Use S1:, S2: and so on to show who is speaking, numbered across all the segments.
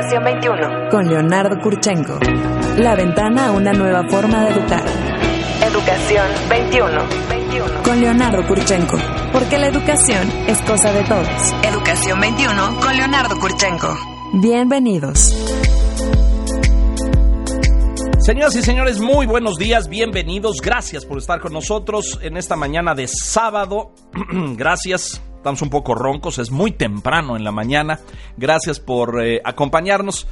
S1: Educación 21.
S2: Con Leonardo Kurchenko. La ventana a una nueva forma de educar.
S1: Educación 21. 21.
S2: Con Leonardo Kurchenko. Porque la educación es cosa de todos.
S1: Educación 21 con Leonardo Kurchenko.
S2: Bienvenidos.
S3: Señoras y señores, muy buenos días, bienvenidos, gracias por estar con nosotros en esta mañana de sábado. gracias, estamos un poco roncos, es muy temprano en la mañana. Gracias por eh, acompañarnos.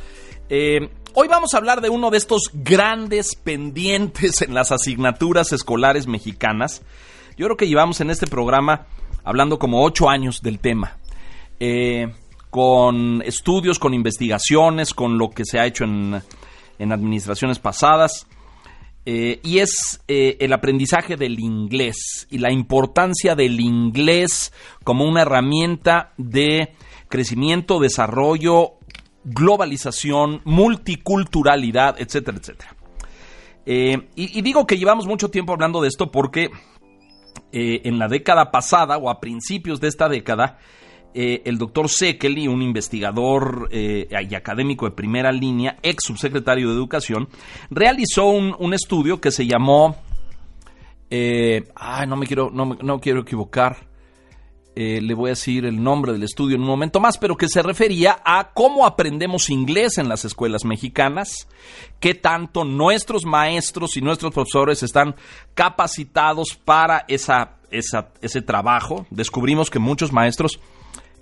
S3: Eh, hoy vamos a hablar de uno de estos grandes pendientes en las asignaturas escolares mexicanas. Yo creo que llevamos en este programa hablando como ocho años del tema. Eh, con estudios, con investigaciones, con lo que se ha hecho en, en administraciones pasadas. Eh, y es eh, el aprendizaje del inglés y la importancia del inglés como una herramienta de crecimiento, desarrollo, globalización, multiculturalidad, etcétera, etcétera. Eh, y, y, digo que llevamos mucho tiempo hablando de esto porque en la década pasada o a principios de esta década, eh, el doctor Sekeli, un investigador eh, y académico de primera línea, ex subsecretario de Educación, realizó un, estudio que se llamó. Eh, ay, no me quiero, no, no quiero equivocar. le voy a decir el nombre del estudio en un momento más, pero que se refería a cómo aprendemos inglés en las escuelas mexicanas, qué tanto nuestros maestros y nuestros profesores están capacitados para esa, ese trabajo. Descubrimos que muchos maestros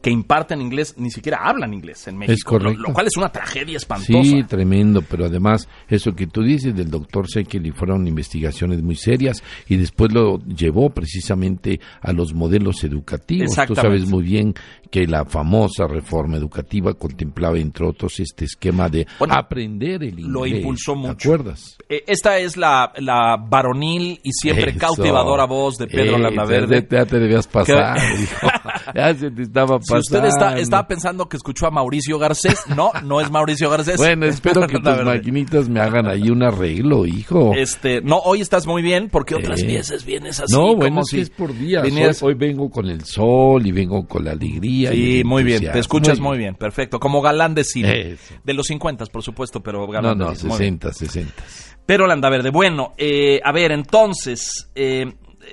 S3: que imparten inglés ni siquiera hablan inglés en México.
S4: Es correcto.
S3: Lo, lo, cual es una tragedia espantosa.
S4: Sí, tremendo, pero además eso que tú dices del doctor Sekeli fueron investigaciones muy serias y después lo llevó precisamente a los modelos educativos. Tú sabes muy bien que la famosa reforma educativa contemplaba entre otros este esquema de bueno, aprender el inglés.
S3: Lo impulsó mucho.
S4: ¿Te acuerdas?
S3: Eh, esta es la, la, varonil y siempre eso, cautivadora voz de Pedro
S4: eh,
S3: Landaverde.
S4: Ya te debías pasar, hijo. Ya se te estaba pasando.
S3: Si usted está, estaba pensando que escuchó a Mauricio Garcés, no, no es Mauricio Garcés.
S4: Bueno, espero que tus maquinitas me hagan ahí un arreglo, hijo.
S3: Este, no, hoy estás muy bien porque otras veces vienes así.
S4: No, bueno,
S3: si
S4: es por días. Venías... Hoy, hoy, vengo con el sol y vengo con la alegría.
S3: Sí,
S4: y
S3: muy bien, te escuchas muy bien. perfecto. Como galán de cine. Eso. De los 50, por supuesto, pero galán
S4: No, no,
S3: de
S4: 60, 60.
S3: Pero Landaverde, bueno, eh, a ver, entonces, eh,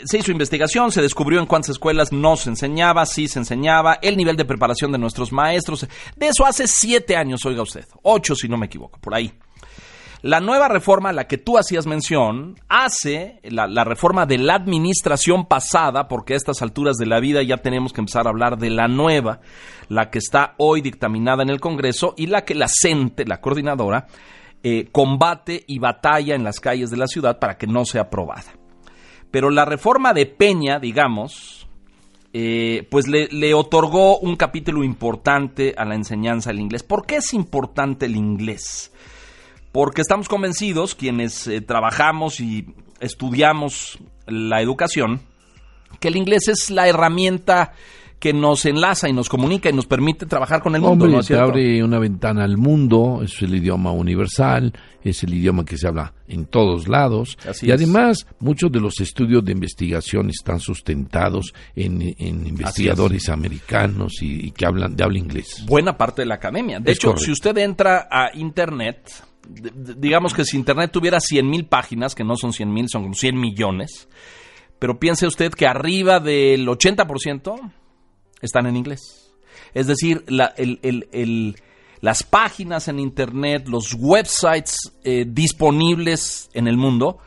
S3: se hizo investigación, se descubrió en cuántas escuelas no se enseñaba, sí se enseñaba, el nivel de preparación de nuestros maestros. De eso hace siete años, oiga usted, ocho si no me equivoco, por ahí. La nueva reforma a la que tú hacías mención hace la, reforma de la administración pasada, porque a estas alturas de la vida ya tenemos que empezar a hablar de la nueva, la que está hoy dictaminada en el Congreso y la que la CENTE, la coordinadora, eh, combate y batalla en las calles de la ciudad para que no sea aprobada. Pero la reforma de Peña, digamos, eh, pues le, otorgó un capítulo importante a la enseñanza del inglés. ¿Por qué es importante el inglés? Porque estamos convencidos, quienes eh, trabajamos y estudiamos la educación, que el inglés es la herramienta que nos enlaza y nos comunica y nos permite trabajar con el mundo.
S4: Hombre,
S3: ¿no
S4: te abre una ventana al mundo, es el idioma universal, es el idioma que se habla en todos lados.
S3: Así
S4: y
S3: es.
S4: además, muchos de los estudios de investigación están sustentados en, en investigadores americanos y, y, que hablan de habla inglés.
S3: Buena parte de la academia. De
S4: Es
S3: hecho,
S4: correcto.
S3: si usted entra a Internet, digamos que si Internet tuviera 100 mil páginas, que no son 100 mil, son como 100 millones, pero piense usted que arriba del 80% están en inglés. Es decir, la- el- el- el- las páginas en Internet, los websites eh, disponibles en el mundo,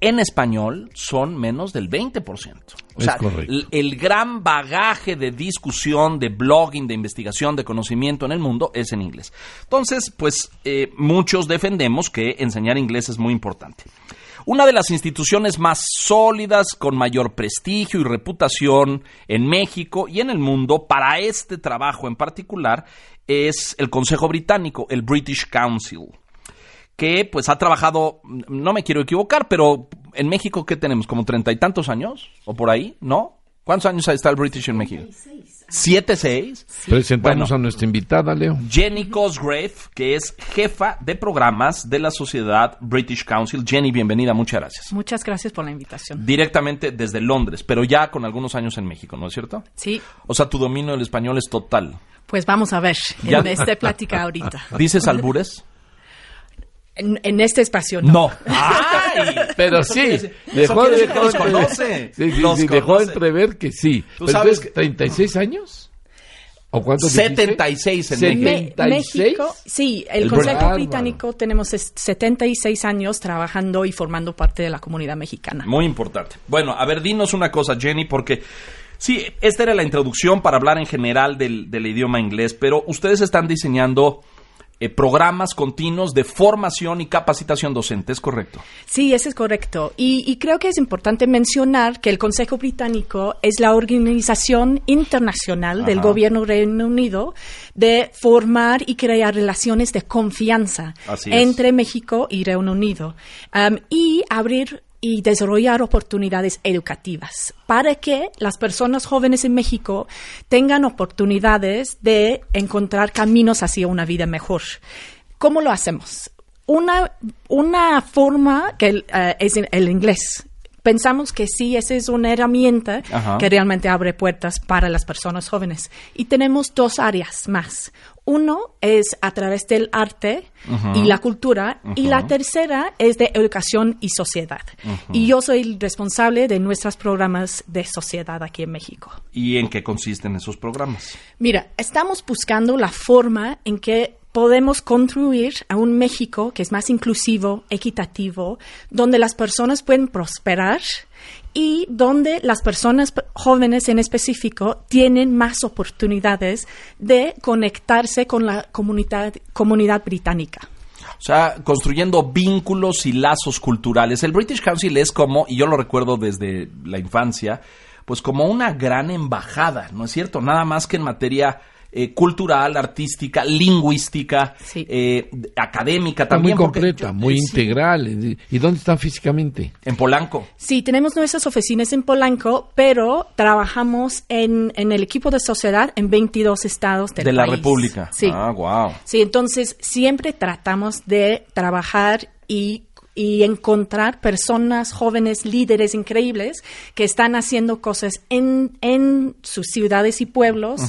S3: en español son menos del 20%. O
S4: Es
S3: sea,
S4: correcto.
S3: el, el gran bagaje de discusión, de blogging, de investigación, de conocimiento en el mundo es en inglés. Entonces, pues eh, muchos defendemos que enseñar inglés es muy importante. Una de las instituciones más sólidas, con mayor prestigio y reputación en México y en el mundo para este trabajo en particular es el Consejo Británico, el British Council, que pues ha trabajado, no me quiero equivocar, pero en México, ¿qué tenemos? ¿Como treinta y tantos años? ¿O por ahí? ¿No? ¿Cuántos años está el British en México? ¿Siete, seis?
S4: Presentamos a nuestra invitada, Leo.
S3: Jenny Cosgrave, que es jefa de programas de la Sociedad British Council. Jenny, bienvenida, muchas gracias.
S5: Muchas gracias por la invitación.
S3: Directamente desde Londres, pero ya con algunos años en México, ¿no es cierto?
S5: Sí.
S3: O sea, tu dominio del español es total.
S5: Pues vamos a ver en esta plática ahorita.
S3: ¿Dices albures?
S5: En, este espacio no.
S3: No.
S4: ¡Ay! Pero sí, dejó, de, los conoce. Sí, sí, dejó entrever que sí. ¿Tú sabes que... 36 años?
S3: ¿O cuántos 76 en
S5: México. México. Sí, el, Consejo Británico tenemos 76 años trabajando y formando parte de la comunidad mexicana.
S3: Muy importante. Bueno, a ver, dinos una cosa, Jenny, porque sí, esta era la introducción para hablar en general del, del idioma inglés, pero ustedes están diseñando eh, programas continuos de formación y capacitación docente, ¿es correcto?
S5: Sí, eso es correcto. Y, creo que es importante mencionar que el Consejo Británico es la organización internacional del gobierno Reino Unido de formar y crear relaciones de confianza entre México y Reino Unido um, y abrir y desarrollar oportunidades educativas para que las personas jóvenes en México tengan oportunidades de encontrar caminos hacia una vida mejor. ¿Cómo lo hacemos? Una, una forma que eh, es el inglés pensamos que sí, esa es una herramienta que realmente abre puertas para las personas jóvenes. Y tenemos dos áreas más. Uno es a través del arte y la cultura y la tercera es de educación y sociedad. Y yo soy el responsable de nuestros programas de sociedad aquí en México.
S3: ¿Y en qué consisten esos programas?
S5: Mira, estamos buscando la forma en que podemos construir a un México que es más inclusivo, equitativo, donde las personas pueden prosperar y donde las personas jóvenes en específico tienen más oportunidades de conectarse con la comunidad, comunidad británica.
S3: O sea, construyendo vínculos y lazos culturales. El British Council es como, y yo lo recuerdo desde la infancia, pues como una gran embajada, ¿no es cierto? Nada más que en materia eh, cultural, artística, lingüística, eh, académica también.
S4: Muy completa, muy integral. ¿Y dónde están físicamente?
S3: En Polanco.
S5: Sí, tenemos nuestras oficinas en Polanco, pero trabajamos en, en el equipo de sociedad en 22 estados del
S3: de la República.
S5: Sí.
S3: Ah, wow.
S5: Sí, entonces siempre tratamos de trabajar y y encontrar personas jóvenes, líderes increíbles que están haciendo cosas en, en sus ciudades y pueblos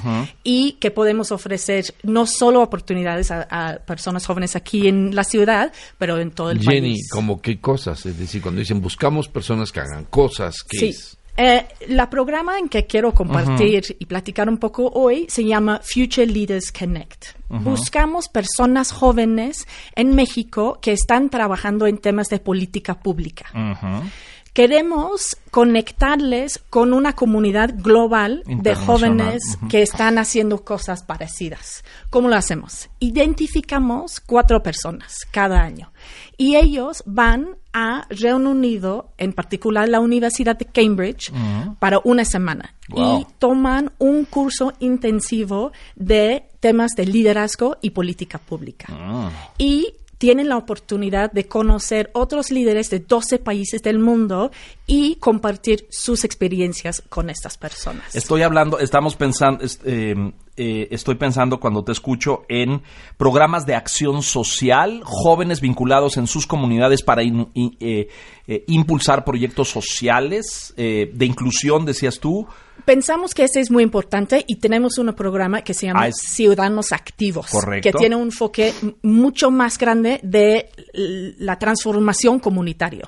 S5: y que podemos ofrecer no solo oportunidades a, personas jóvenes aquí en la ciudad, pero en todo el
S4: país. Jenny, ¿como qué cosas? Es decir, cuando dicen buscamos personas que hagan cosas, ¿qué
S5: sí.
S4: es?
S5: Eh, la programa en que quiero compartir y platicar un poco hoy se llama Future Leaders Connect. Buscamos personas jóvenes en México que están trabajando en temas de política pública. Queremos conectarles con una comunidad global de jóvenes que están haciendo cosas parecidas. ¿Cómo lo hacemos? Identificamos cuatro personas cada año y ellos van a Reino Unido, en particular la Universidad de Cambridge, para una semana y toman un curso intensivo de temas de liderazgo y política pública. Ah. Y tienen la oportunidad de conocer otros líderes de 12 países del mundo y compartir sus experiencias con estas personas.
S3: Estoy hablando, estamos pensando, em, eh, estoy pensando cuando te escucho en programas de acción social, jóvenes vinculados en sus comunidades para eh, eh, impulsar proyectos sociales, de inclusión, decías tú.
S5: Pensamos que ese es muy importante y tenemos un programa que se llama ah, Ciudadanos Activos, que tiene un enfoque mucho más grande de la transformación comunitaria.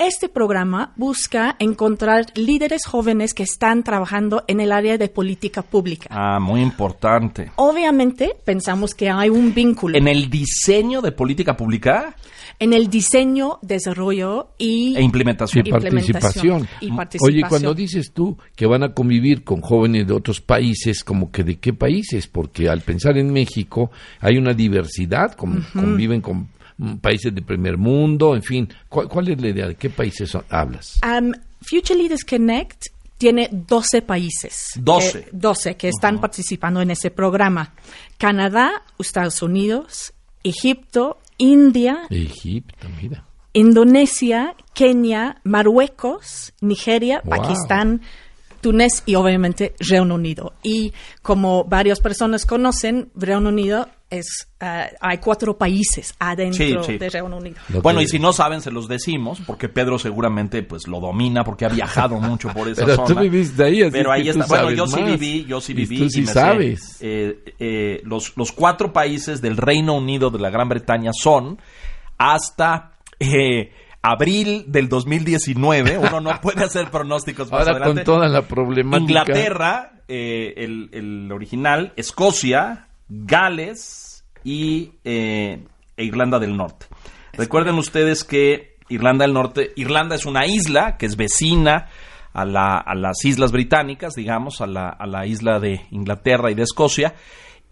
S5: Este programa busca encontrar líderes jóvenes que están trabajando en el área de política pública.
S3: Ah, muy importante.
S5: Obviamente pensamos que hay un vínculo.
S3: ¿En el diseño de política pública?
S5: En el diseño, desarrollo y
S3: e implementación.
S4: Y participación.
S5: Y participación.
S4: Oye, cuando dices tú que van a convivir con jóvenes de otros países, como que de qué países? Porque al pensar en México hay una diversidad, conviven con países de primer mundo, en fin. ¿Cuál, es la idea? ¿De qué países hablas?
S5: Um, Future Leaders Connect tiene 12 países.
S3: 12.
S5: Que, 12 que están participando en ese programa. Canadá, Estados Unidos, Egipto, India.
S4: Egipto, mira.
S5: Indonesia, Kenia, Marruecos, Nigeria, Pakistán, Túnez y obviamente Reino Unido. Y como varias personas conocen, Reino Unido es eh, hay cuatro países adentro de Reino Unido.
S3: bueno, y si no saben, se los decimos, porque Pedro seguramente pues lo domina, porque ha viajado mucho por esa
S4: Pero
S3: zona.
S4: tú viviste ahí, así
S3: Pero ahí
S4: que
S3: está.
S4: tú
S3: Bueno,
S4: sabes
S3: yo sí
S4: más.
S3: viví, yo sí
S4: Y
S3: viví.
S4: tú sí
S3: me sé,
S4: sabes.
S3: eh, eh, los, los cuatro países del Reino Unido de la Gran Bretaña son hasta... eh, Abril del 2019, uno no puede hacer pronósticos más
S4: Ahora
S3: adelante.
S4: con toda la problemática.
S3: Inglaterra, eh, el, el original, Escocia, Gales y eh, e Irlanda del Norte. Recuerden ustedes que Irlanda del Norte, Irlanda es una isla que es vecina a, la- a las islas británicas, digamos, a la, a la isla de Inglaterra y de Escocia,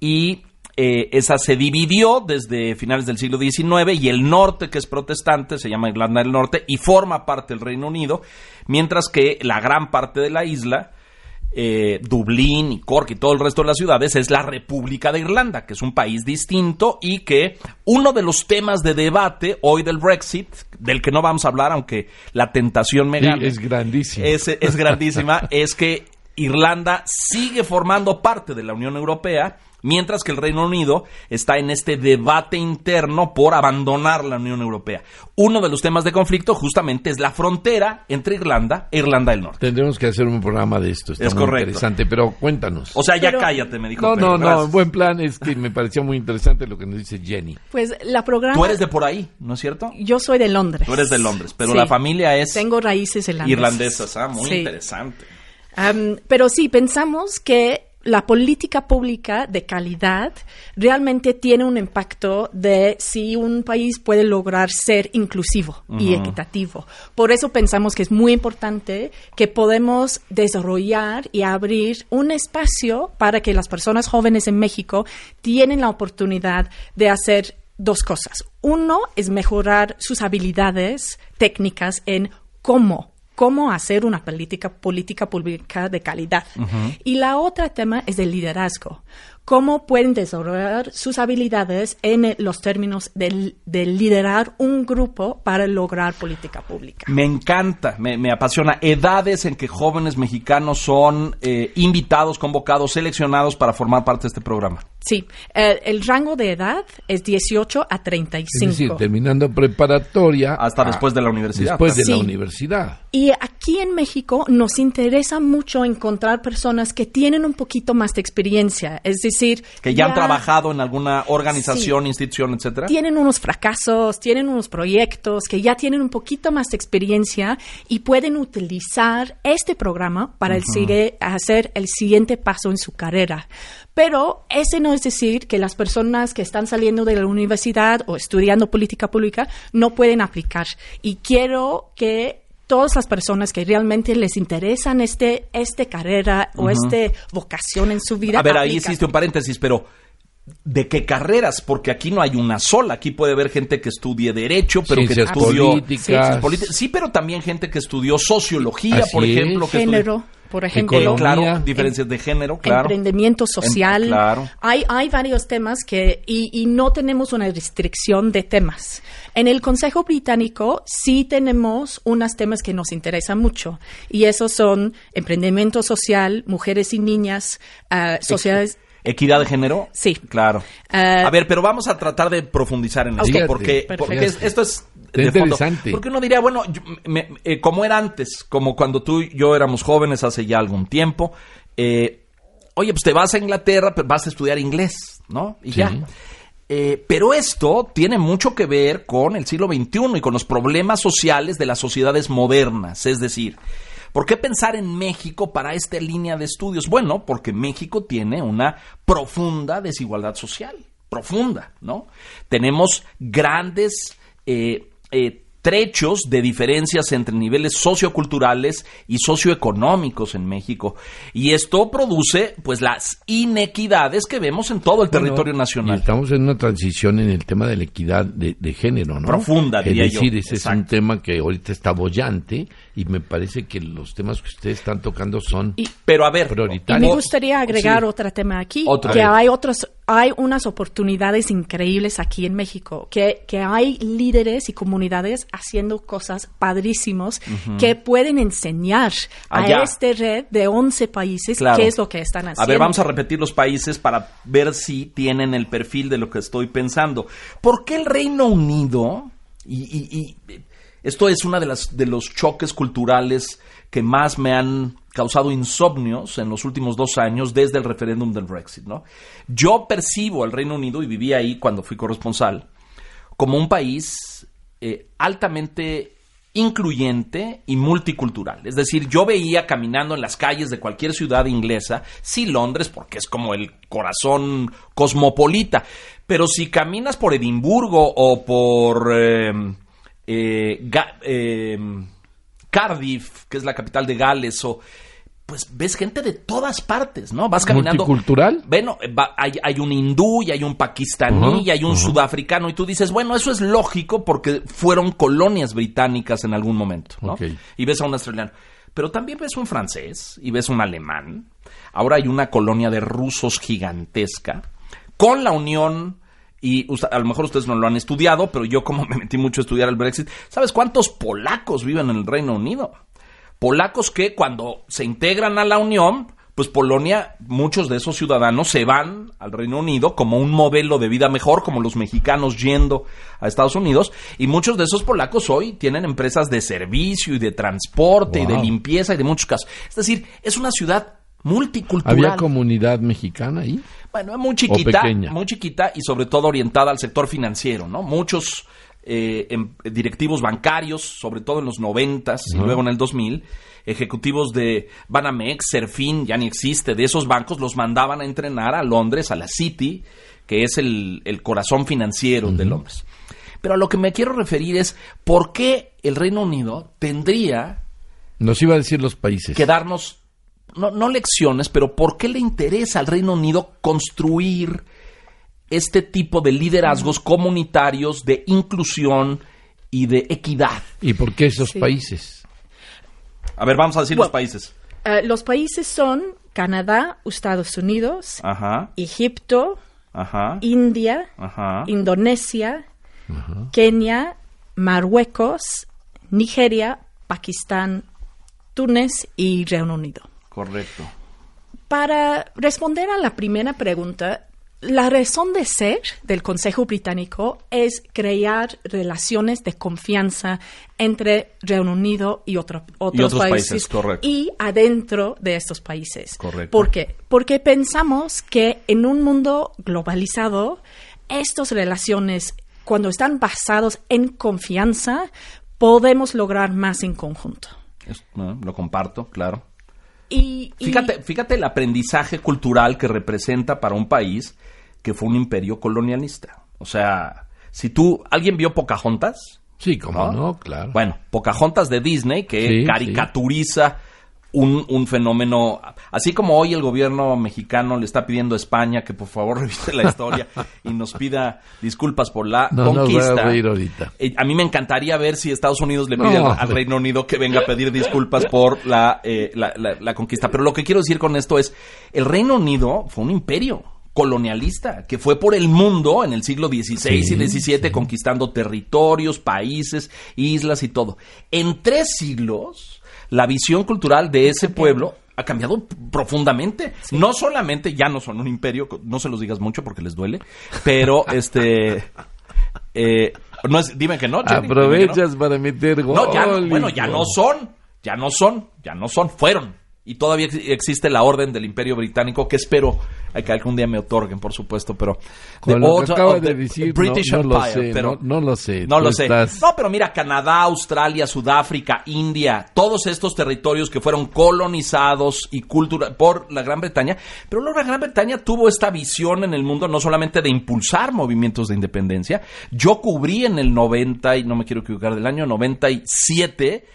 S3: y eh, esa se dividió desde finales del siglo XIX y el norte, que es protestante, se llama Irlanda del Norte y forma parte del Reino Unido, mientras que la gran parte de la isla, eh, Dublín y Cork y todo el resto de las ciudades es la República de Irlanda, que es un país distinto y que uno de los temas de debate hoy del Brexit, del que no vamos a hablar, aunque la tentación me
S4: es grandísimo.
S3: es, es grandísima, es que Irlanda sigue formando parte de la Unión Europea, mientras que el Reino Unido está en este debate interno por abandonar la Unión Europea. Uno de los temas de conflicto justamente es la frontera entre Irlanda e Irlanda del Norte.
S4: Tendremos que hacer un programa de esto. Está
S3: Es
S4: muy
S3: correcto.
S4: interesante, pero cuéntanos.
S3: O sea, ya
S5: Pero-
S3: cállate, me dijo.
S4: no,
S3: Pedro,
S4: no, no. Buen plan. Es que me pareció muy interesante lo que nos dice Jenny.
S5: Pues la programa...
S3: Tú eres de por ahí, ¿no es cierto?
S5: Yo soy de Londres.
S3: Tú eres de Londres, pero
S5: Sí.
S3: la familia es
S5: Tengo raíces irlandesas.
S3: irlandesas, ah, muy
S5: Sí.
S3: interesante.
S5: Pero sí, pensamos que la política pública de calidad realmente tiene un impacto de si un país puede lograr ser inclusivo y equitativo. Por eso pensamos que es muy importante que podemos desarrollar y abrir un espacio para que las personas jóvenes en México tienen la oportunidad de hacer dos cosas. Uno es mejorar sus habilidades técnicas en cómo cómo hacer una política, política pública de calidad. Y la otra tema es el liderazgo. Cómo pueden desarrollar sus habilidades en eh, los términos del- de, liderar un grupo para lograr política pública.
S3: Me encanta, me, me apasiona. Edades en que jóvenes mexicanos son eh, invitados, convocados, seleccionados para formar parte de este programa.
S5: Sí, el rango de edad es 18 a 35.
S4: Es decir, terminando preparatoria.
S3: Hasta
S4: a-
S3: después de la universidad.
S4: Después de la universidad.
S5: Y aquí en México nos interesa mucho encontrar personas que tienen un poquito más de experiencia, es decir,
S3: Que ya, han trabajado en alguna organización, institución, etcétera.
S5: tienen unos fracasos, tienen unos proyectos, que ya tienen un poquito más de experiencia y pueden utilizar este programa para el sigue- hacer el siguiente paso en su carrera. Pero ese no es decir que las personas que están saliendo de la universidad o estudiando política pública no pueden aplicar. Y quiero que todas las personas que realmente les interesan este, este carrera o este vocación en su vida.
S3: A ver, ahí hiciste un paréntesis, pero ¿de qué carreras? Porque aquí no hay una sola. Aquí puede haber gente que estudie Derecho, pero
S4: Ciencias
S3: que estudió...
S4: políticas.
S3: Sí, pero también gente que estudió Sociología,
S4: Así
S3: por
S4: es.
S3: ejemplo. Estudió-
S5: género, por ejemplo.
S3: Claro, diferencias de género, claro.
S5: emprendimiento social.
S3: Em- claro.
S5: Hay, hay varios temas que, y, y no tenemos una restricción de temas. En el Consejo Británico sí tenemos unos temas que nos interesan mucho, y esos son emprendimiento social, mujeres y niñas, ah, sociedades.
S3: ¿Equidad de género?
S5: Sí.
S3: Claro.
S5: Ah,
S3: a ver, pero vamos a tratar de profundizar en esto,
S4: Fíjate.
S3: porque, porque es- esto es De fondo.
S4: interesante.
S3: Porque uno diría, bueno, yo- me- eh, como era antes, como cuando tú y yo éramos jóvenes hace ya algún tiempo, eh, oye, pues te vas a Inglaterra, pero vas a estudiar inglés, ¿no? Y
S4: Sí.
S3: ya. Eh, pero esto tiene mucho que ver con el siglo XXI y con los problemas sociales de las sociedades modernas. Es decir, ¿por qué pensar en México para esta línea de estudios? Bueno, porque México tiene una profunda desigualdad social, profunda, ¿no? Tenemos grandes eh, eh, trechos de diferencias entre niveles socioculturales y socioeconómicos en México. Y esto produce, pues, las inequidades que vemos en todo el territorio nacional.
S4: Y estamos en una transición en el tema de la equidad de, de género, ¿no?
S3: Profunda,
S4: Es
S3: diría yo.
S4: decir, ese es un tema que ahorita está bollante y me parece que los temas que ustedes están tocando son
S5: Y-
S3: Pero a ver,
S5: Y me gustaría agregar
S3: Sí.
S5: otro tema aquí,
S3: Otro.
S5: que hay otros hay unas oportunidades increíbles aquí en México, que, que hay líderes y comunidades haciendo cosas padrísimos que pueden enseñar a este red de 11 países qué es lo que están haciendo.
S3: A ver, vamos a repetir los países para ver si tienen el perfil de lo que estoy pensando. ¿Por qué el Reino Unido, y, y esto es uno de, de los choques culturales que más me han causado insomnios en los últimos dos años desde el referéndum del Brexit. ¿no? Yo percibo al Reino Unido, y viví ahí cuando fui corresponsal, como un país eh, altamente incluyente y multicultural. Es decir, yo veía caminando en las calles de cualquier ciudad inglesa, sí Londres, porque es como el corazón cosmopolita, pero si caminas por Edimburgo o por eh, eh, Cardiff, que es la capital de Gales, o pues ves gente de todas partes, ¿no? Vas caminando.
S4: ¿Multicultural?
S3: Bueno, hay, un hindú y hay un pakistaní y hay un sudafricano y tú dices, bueno, eso es lógico porque fueron colonias británicas en algún momento, ¿no? Y ves a un australiano. Pero también ves un francés y ves un alemán. Ahora hay una colonia de rusos gigantesca con la unión y a lo mejor ustedes no lo han estudiado, pero yo como me metí mucho a estudiar el Brexit, ¿sabes cuántos polacos viven en el Reino Unido? polacos que cuando se integran a la Unión, pues Polonia, muchos de esos ciudadanos se van al Reino Unido como un modelo de vida mejor, como los mexicanos yendo a Estados Unidos, y muchos de esos polacos hoy tienen empresas de servicio y de transporte y de limpieza y de muchos casos. Es decir, es una ciudad multicultural.
S4: ¿Había comunidad mexicana ahí?
S3: Bueno, muy chiquita, muy chiquita y sobre todo orientada al sector financiero, ¿no? Muchos eh, em, directivos bancarios, sobre todo en los noventas y luego en el 2000, ejecutivos de Banamex, Serfin, ya ni existe, de esos bancos los mandaban a entrenar a Londres, a la City, que es el, corazón financiero de Londres. Pero a lo que me quiero referir es por qué el Reino Unido tendría...
S4: Nos iba a decir los países.
S3: Que darnos, no, no lecciones, pero por qué le interesa al Reino Unido construir este tipo de liderazgos comunitarios de inclusión y de equidad.
S4: ¿Y por qué esos países?
S3: A ver, vamos a decir los países.
S5: Eh, los países son Canadá, Estados Unidos, Egipto, India, Indonesia, Kenia, Marruecos, Nigeria, Pakistán, Túnez y Reino Unido.
S3: Correcto.
S5: Para responder a la primera pregunta, la razón de ser del Consejo Británico es crear relaciones de confianza entre Reino Unido y, otros, países, y adentro de estos países.
S3: Correcto.
S5: ¿Por qué? Porque pensamos que en un mundo globalizado, estas relaciones, cuando están basadas en confianza, podemos lograr más en conjunto.
S3: lo comparto, claro. Y, fíjate, fíjate el aprendizaje cultural que representa para un país que fue un imperio colonialista. O sea, si tú, ¿alguien vio Pocahontas?
S4: Sí, como no, claro.
S3: Bueno, Pocahontas de Disney, que caricaturiza un, fenómeno, así como hoy el gobierno mexicano le está pidiendo a España que por favor revise la historia y nos pida disculpas por la conquista.
S4: a, ahorita.
S3: Eh, a, mí me encantaría ver si Estados Unidos le pide al, Reino Unido que venga a pedir disculpas por eh, la, la conquista. Pero lo que quiero decir con esto es, el Reino Unido fue un imperio colonialista, que fue por el mundo en el siglo XVI y XVII conquistando territorios, países, islas y todo. En tres siglos, la visión cultural de ese pueblo ha cambiado profundamente. No solamente ya no son un imperio, no se los digas mucho porque les duele, pero este... Eh, no es, dime que no.
S4: Aprovechas para meter gol.
S3: No, ya, bueno, ya no son, ya no son, ya no son, fueron y todavía existe la orden del Imperio Británico que espero que algún día me otorguen, por supuesto, pero
S4: lo que de decir, British no, lo sé, pero no, lo sé.
S3: No lo sé. No, pero mira, Canadá, Australia, Sudáfrica, India, todos estos territorios que fueron colonizados y cultura por la Gran Bretaña, pero luego la Gran Bretaña tuvo esta visión en el mundo no solamente de impulsar movimientos de independencia. Yo cubrí en el 90 y no me quiero equivocar del año 97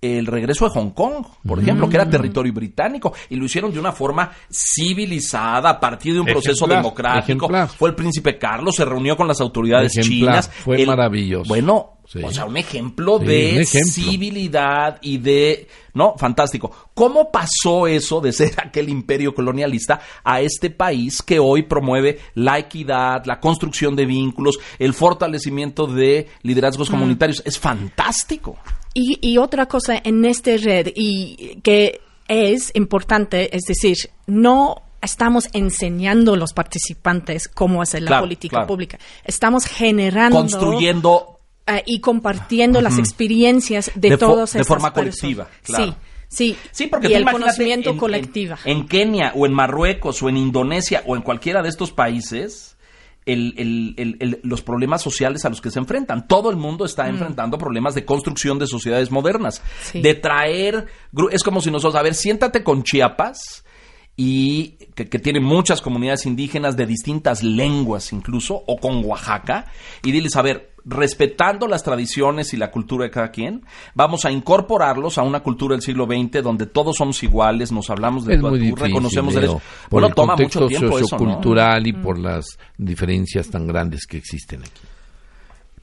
S3: el regreso de Hong Kong, por ejemplo, que era mm. territorio británico, y lo hicieron de una forma civilizada, a partir de un proceso democrático. Fue el príncipe Carlos, se reunió con las autoridades chinas.
S4: Fue maravilloso.
S3: Bueno, O sea, un ejemplo de civilidad y de... ¿No? Fantástico. ¿Cómo pasó eso de ser aquel imperio colonialista a este país que hoy promueve la equidad, la construcción de vínculos, el fortalecimiento de liderazgos mm. comunitarios? Es fantástico.
S5: Y, y otra cosa en esta red, y que es importante, es decir, no estamos enseñando a los participantes cómo hacer la política pública. Estamos generando.
S3: Construyendo.
S5: Eh, y compartiendo las experiencias de, todos
S3: De forma colectiva,
S5: Sí. Sí,
S3: sí porque
S5: y el conocimiento colectivo.
S3: En, Kenia o en Marruecos o en Indonesia o en cualquiera de estos países, los problemas sociales a los que se enfrentan. Todo el mundo está mm. enfrentando problemas de construcción de sociedades modernas, de traer, es como si nosotros, a ver, siéntate con Chiapas y que, tiene muchas comunidades indígenas de distintas lenguas incluso, o con Oaxaca, y diles, a ver, respetando las tradiciones y la cultura de cada quien, vamos a incorporarlos a una cultura del siglo XX donde todos somos iguales, nos hablamos de
S4: tu
S3: reconocemos derechos.
S4: Por bueno, toma mucho tiempo sociocultural y por las diferencias tan grandes que existen aquí.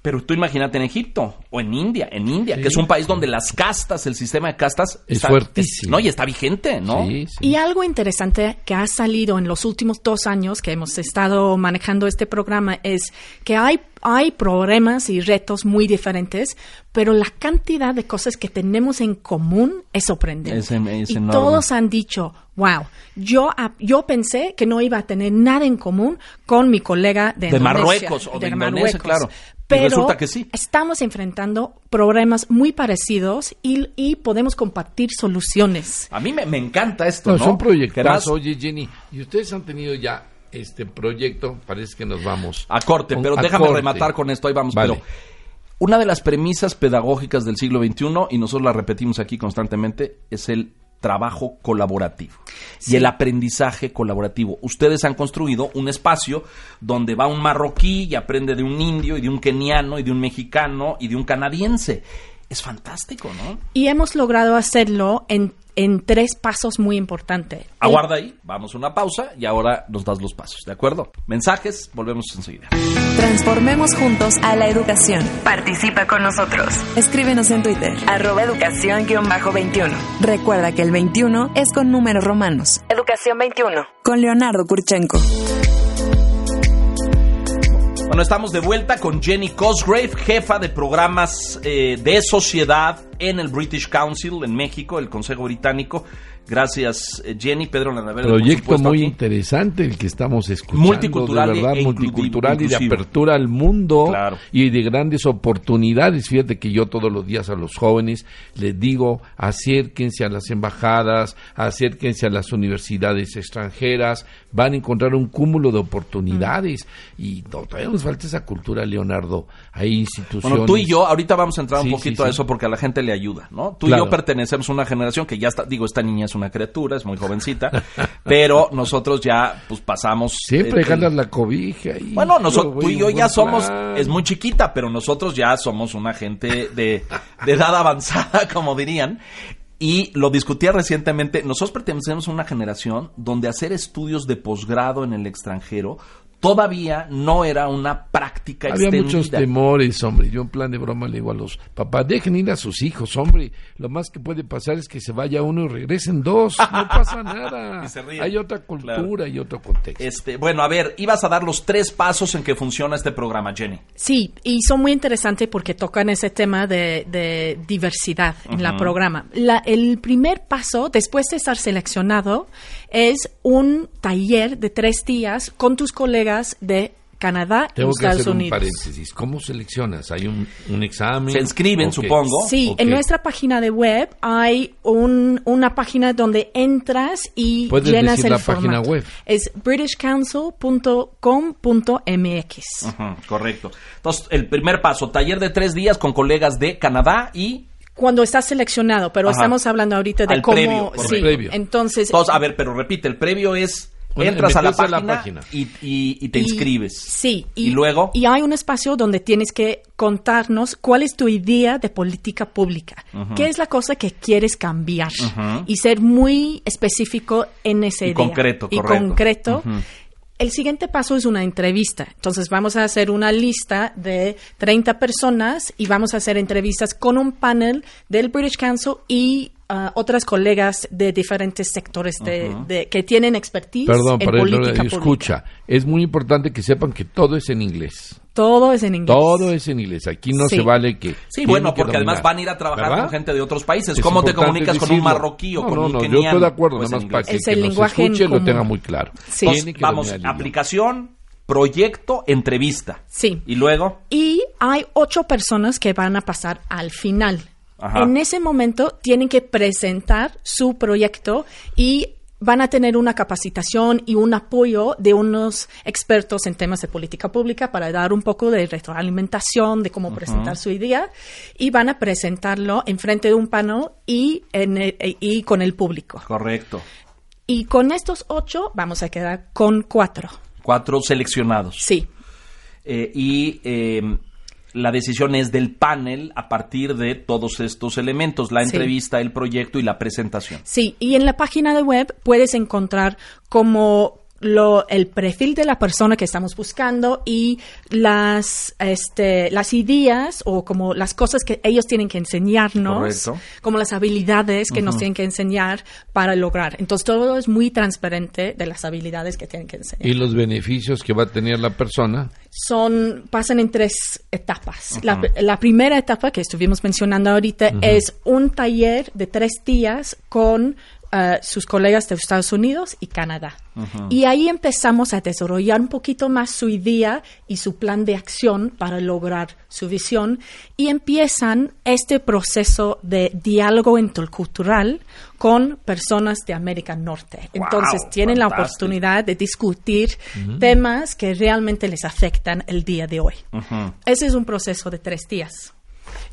S3: Pero tú imagínate en Egipto o en India, en India, que es un país donde las castas, el sistema de castas
S4: es fuertísimo.
S3: no, y está vigente, ¿no?
S5: Y algo interesante que ha salido en los últimos dos años que hemos estado manejando este programa es que hay hay problemas y retos muy diferentes, pero la cantidad de cosas que tenemos en común es sorprendente. y todos han dicho, wow, yo, yo pensé que no iba a tener nada en común con mi colega de,
S3: de Marruecos o de, Indonesia, claro.
S5: Pero estamos enfrentando problemas muy parecidos y, podemos compartir soluciones.
S3: A mí me, encanta esto, ¿no?
S4: Son proyectos. Oye, Jenny, ¿y ustedes han tenido ya este proyecto? Parece que nos vamos.
S3: A corte, pero déjame rematar con esto, ahí vamos. Pero una de las premisas pedagógicas del siglo XXI, y nosotros la repetimos aquí constantemente, es el trabajo colaborativo y el aprendizaje colaborativo. Ustedes han construido un espacio donde va un marroquí y aprende de un indio y de un keniano y de un mexicano y de un canadiense. Es fantástico, ¿no?
S5: Y hemos logrado hacerlo en en tres pasos muy importantes.
S3: Aguarda ahí, vamos a una pausa y ahora nos das los pasos, ¿de acuerdo? Mensajes, volvemos enseguida.
S2: Transformemos juntos a la educación.
S1: Participa con nosotros.
S2: Escríbenos en Twitter.
S1: Arroba educación-21.
S2: Recuerda que el 21 es con números romanos.
S1: Educación 21.
S2: Con Leonardo Kurchenko.
S3: Bueno, estamos de vuelta con Jenny Cosgrave, jefa de programas eh, de sociedad en el British Council en México, el Consejo Británico. Gracias, eh, Jenny, Pedro Lanaverde.
S4: Proyecto muy interesante el que estamos escuchando.
S3: Multicultural,
S4: de verdad, e multicultural y de apertura al mundo y de grandes oportunidades. Fíjate que yo todos los días a los jóvenes les digo, acérquense a las embajadas, acérquense a las universidades extranjeras, van a encontrar un cúmulo de oportunidades. Y todavía nos falta esa cultura, Leonardo. Hay instituciones. Bueno,
S3: tú y yo, ahorita vamos a entrar un poquito a eso porque a la gente le ayuda, ¿no? Tú y yo pertenecemos a una generación que ya está, digo, esta niña es una criatura, es muy jovencita, pero nosotros ya pues pasamos...
S4: Siempre ganas la cobija. Y
S3: bueno, nosotros, tú y yo ya somos, es muy chiquita, pero nosotros ya somos una gente de, de edad avanzada, como dirían. Y lo discutía recientemente, nosotros pertenecemos a una generación donde hacer estudios de posgrado en el extranjero todavía no era una práctica
S4: Había muchos temores, hombre. Yo en plan de broma le digo a los papás, dejen ir a sus hijos, hombre. Lo más que puede pasar es que se vaya uno y regresen dos. No pasa nada. Hay otra cultura y otro contexto.
S3: Este, bueno, a ver, ibas a dar los tres pasos en que funciona este programa, Jenny.
S5: Sí, y son muy interesantes porque tocan ese tema de, diversidad en la programa. el primer paso, después de estar seleccionado, es un taller de tres días con tus colegas de Canadá
S4: Tengo
S5: y Estados
S4: hacer
S5: Unidos.
S4: Un paréntesis. ¿Cómo seleccionas? ¿Hay un, examen?
S3: Se inscriben, supongo.
S5: Sí, en nuestra página de web hay un, una página donde entras y llenas el
S4: la
S5: formato.
S4: página web?
S5: Es britishcouncil.com.mx.
S3: correcto. Entonces, el primer paso, taller de tres días con colegas de Canadá y
S5: cuando estás seleccionado, pero estamos hablando ahorita de cómo...
S3: sí,
S5: entonces...
S3: a ver, pero repite, el previo es... entras a la, página, Y, te inscribes.
S5: Sí.
S3: Y, luego...
S5: Y hay un espacio donde tienes que contarnos cuál es tu idea de política pública. ¿Qué es la cosa que quieres cambiar? Y ser muy específico en esa
S3: y
S5: idea.
S3: Concreto,
S5: y concreto. el siguiente paso es una entrevista. Entonces vamos a hacer una lista de 30 personas y vamos a hacer entrevistas con un panel del British Council y uh, otras colegas de diferentes sectores de, que tienen expertise
S4: Perdón,
S5: en política
S4: escucha, es muy importante que sepan que todo es en inglés.
S5: Todo es en inglés.
S4: Todo es en inglés. Aquí no se vale que.
S3: Sí, bueno, porque además van a ir a trabajar con gente de otros países. ¿Cómo te comunicas con un marroquí o con un no,
S4: yo estoy de acuerdo, pues nada más para que, el lenguaje escuche lo tenga muy claro.
S3: Sí. vamos, aplicación, proyecto, entrevista.
S5: Sí.
S3: ¿Y luego?
S5: Y hay ocho personas que van a pasar al final. En ese momento tienen que presentar su proyecto y van a tener una capacitación y un apoyo de unos expertos en temas de política pública para dar un poco de retroalimentación de cómo presentar su idea y van a presentarlo en frente de un panel y, en y con el público.
S3: Correcto.
S5: Y con estos ocho vamos a quedar con cuatro.
S3: Cuatro seleccionados.
S5: Sí.
S3: Eh, y eh, la decisión es del panel a partir de todos estos elementos, la entrevista, el proyecto y la presentación.
S5: Sí, y en la página de web puedes encontrar como lo, el perfil de la persona que estamos buscando y las, este, las ideas o como las cosas que ellos tienen que enseñarnos, como las habilidades que nos tienen que enseñar para lograr. Entonces todo es muy transparente de las habilidades que tienen que enseñar.
S4: Y los beneficios que va a tener la persona.
S5: Son, pasan en tres etapas. la, primera etapa que estuvimos mencionando ahorita es un taller de tres días con sus colegas de Estados Unidos y Canadá. Y ahí empezamos a desarrollar un poquito más su idea y su plan de acción para lograr su visión y empiezan este proceso de diálogo intercultural con personas de América Norte. Entonces tienen la oportunidad de discutir temas que realmente les afectan el día de hoy. Ese es un proceso de tres días.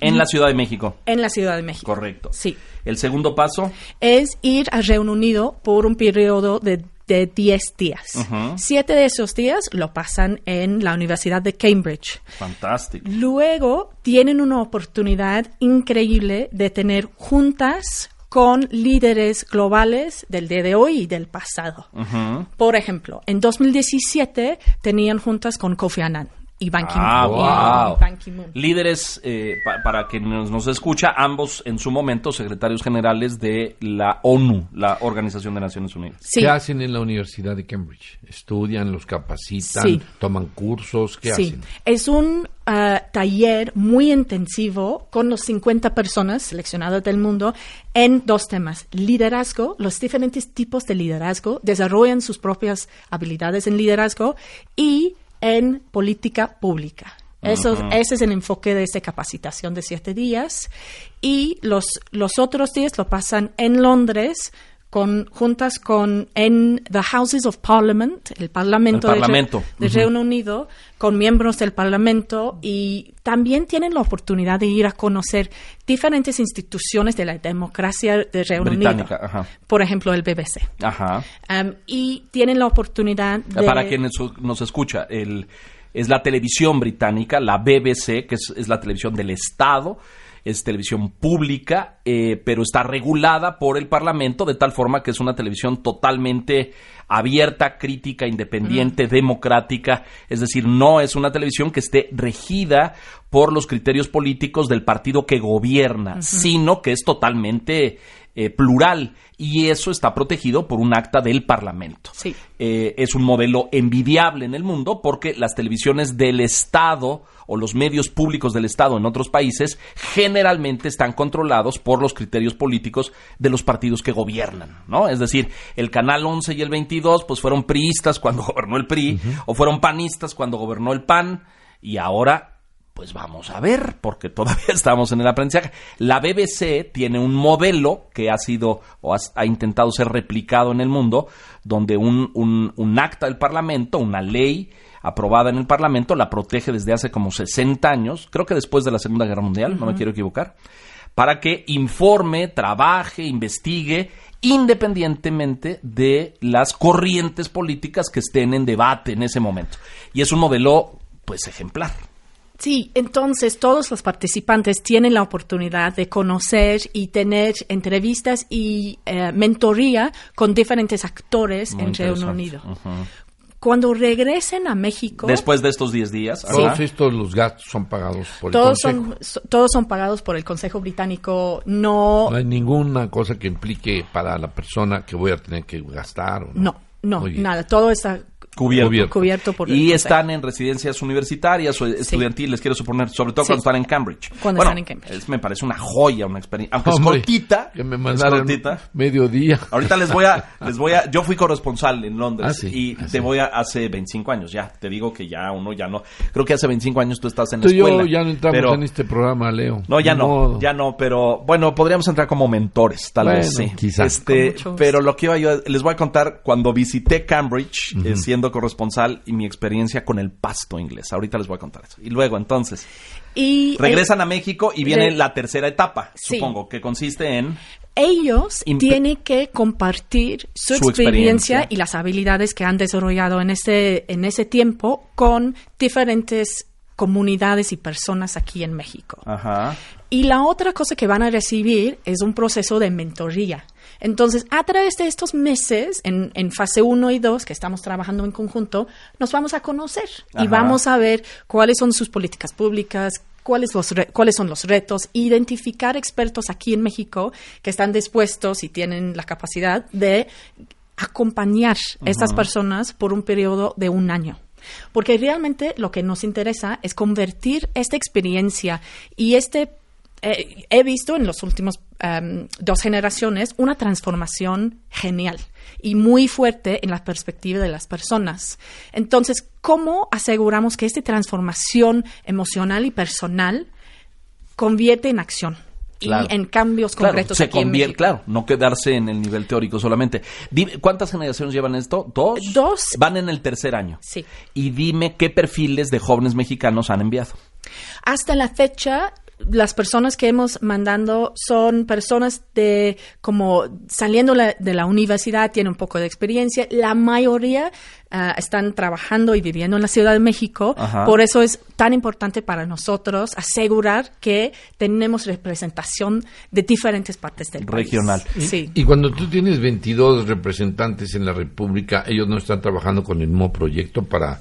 S3: En la Ciudad de México.
S5: En la Ciudad de México.
S3: Correcto.
S5: Sí.
S3: El segundo paso.
S5: Es ir a Reino Unido por un periodo de de 10 días. Siete de esos días lo pasan en la Universidad de Cambridge.
S3: Fantástico.
S5: Luego tienen una oportunidad increíble de tener juntas con líderes globales del día de hoy y del pasado. Por ejemplo, en 2017 tenían juntas con Kofi Annan y Ban
S3: ah, Ki-moon. Líderes, eh, para quien nos, escucha, ambos en su momento secretarios generales de la ONU, la Organización de Naciones Unidas.
S4: ¿Qué hacen en la Universidad de Cambridge? ¿Estudian, los capacitan, toman cursos? ¿Qué
S5: sí.
S4: hacen?
S5: Es un uh, taller muy intensivo con los 50 personas seleccionadas del mundo en dos temas. Liderazgo, los diferentes tipos de liderazgo, desarrollan sus propias habilidades en liderazgo y en política pública. Eso, Ese es el enfoque de esta capacitación de siete días. Y los, los otros días lo pasan en Londres con juntas con en the Houses of Parliament, el Parlamento, de, Reino Unido, con miembros del Parlamento y también tienen la oportunidad de ir a conocer diferentes instituciones de la democracia de Reino Unido. Por ejemplo, el BBC.
S3: Ajá.
S5: Um, y tienen la oportunidad de...
S3: Para quien nos escucha, el, es la televisión británica, la BBC, que es la televisión del Estado es televisión pública, eh, pero está regulada por el Parlamento de tal forma que es una televisión totalmente abierta, crítica, independiente, democrática, es decir, no es una televisión que esté regida por los criterios políticos del partido que gobierna, sino que es totalmente eh, plural y eso está protegido por un acta del Parlamento.
S5: Sí.
S3: Eh, es un modelo envidiable en el mundo porque las televisiones del Estado o los medios públicos del Estado en otros países generalmente están controlados por los criterios políticos de los partidos que gobiernan, ¿no? Es decir, el Canal 11 y el 22 pues fueron priistas cuando gobernó el PRI o fueron panistas cuando gobernó el PAN y ahora pues vamos a ver, porque todavía estamos en el aprendizaje. La BBC tiene un modelo que ha sido o ha, intentado ser replicado en el mundo, donde un, un, un acta del Parlamento, una ley, aprobada en el Parlamento, la protege desde hace como 60 años, creo que después de la Segunda Guerra Mundial, no me quiero equivocar, para que informe, trabaje, investigue independientemente de las corrientes políticas que estén en debate en ese momento. Y es un modelo, pues, ejemplar.
S5: Sí, entonces todos los participantes tienen la oportunidad de conocer y tener entrevistas y eh, mentoría con diferentes actores en Reino Unido cuando regresen a México...
S3: Después de estos 10 días.
S4: Todos estos, los gastos son pagados por
S5: todos
S4: el Consejo.
S5: Son, todos son pagados por el Consejo Británico. No...
S4: No hay ninguna cosa que implique para la persona que voy a tener que gastar.
S5: no, no, no nada. Todo está
S3: Cubierto.
S5: Cubierto por
S3: y están en residencias universitarias o estudiantiles, quiero suponer, sobre todo cuando están en Cambridge.
S5: Cuando están en Cambridge.
S3: me parece una joya, una experiencia. Aunque es cortita.
S4: Que me mandaron mediodía.
S3: Ahorita les voy a, les voy a, yo fui corresponsal en Londres ah, y ah, te voy a hace 25 años ya. Te digo que ya uno ya no. Creo que hace 25 años tú estás en la escuela.
S4: Yo ya no entramos en este programa, Leo.
S3: No, ya no, ya no, pero bueno, podríamos entrar como mentores, tal vez sí.
S4: Quizás.
S3: Este, pero lo que iba yo, les voy a contar cuando visité Cambridge, eh, siendo corresponsal y mi experiencia con el pasto inglés. Ahorita les voy a contar eso. Y luego, entonces,
S5: y
S3: regresan a México y viene la tercera etapa, supongo, que consiste en...
S5: Ellos tienen que compartir su, experiencia, y las habilidades que han desarrollado en ese, en ese tiempo con diferentes comunidades y personas aquí en México.
S3: Ajá.
S5: Y la otra cosa que van a recibir es un proceso de mentoría. Entonces, a través de estos meses, en, fase 1 y 2, que estamos trabajando en conjunto, nos vamos a conocer y vamos a ver cuáles son sus políticas públicas, cuáles, los cuáles son los retos, identificar expertos aquí en México que están dispuestos y tienen la capacidad de acompañar a estas personas por un periodo de un año. Porque realmente lo que nos interesa es convertir esta experiencia y este he visto en los últimos em, dos generaciones una transformación genial y muy fuerte en la perspectiva de las personas. Entonces, ¿cómo aseguramos que esta transformación emocional y personal convierte en acción? Y en cambios concretos
S3: se convierte, Claro, no quedarse en el nivel teórico solamente. ¿Cuántas generaciones llevan esto? ¿Dos?
S5: Dos.
S3: Van en el tercer año.
S5: Sí.
S3: Y dime qué perfiles de jóvenes mexicanos han enviado.
S5: Hasta la fecha, las personas que hemos mandando son personas de como saliendo de la universidad, tienen un poco de experiencia. La mayoría ah, están trabajando y viviendo en la Ciudad de México. Por eso es tan importante para nosotros asegurar que tenemos representación de diferentes partes del
S3: país. Regional.
S5: Sí.
S4: Y cuando tú tienes 22 representantes en la República, ellos no están trabajando con el mismo proyecto para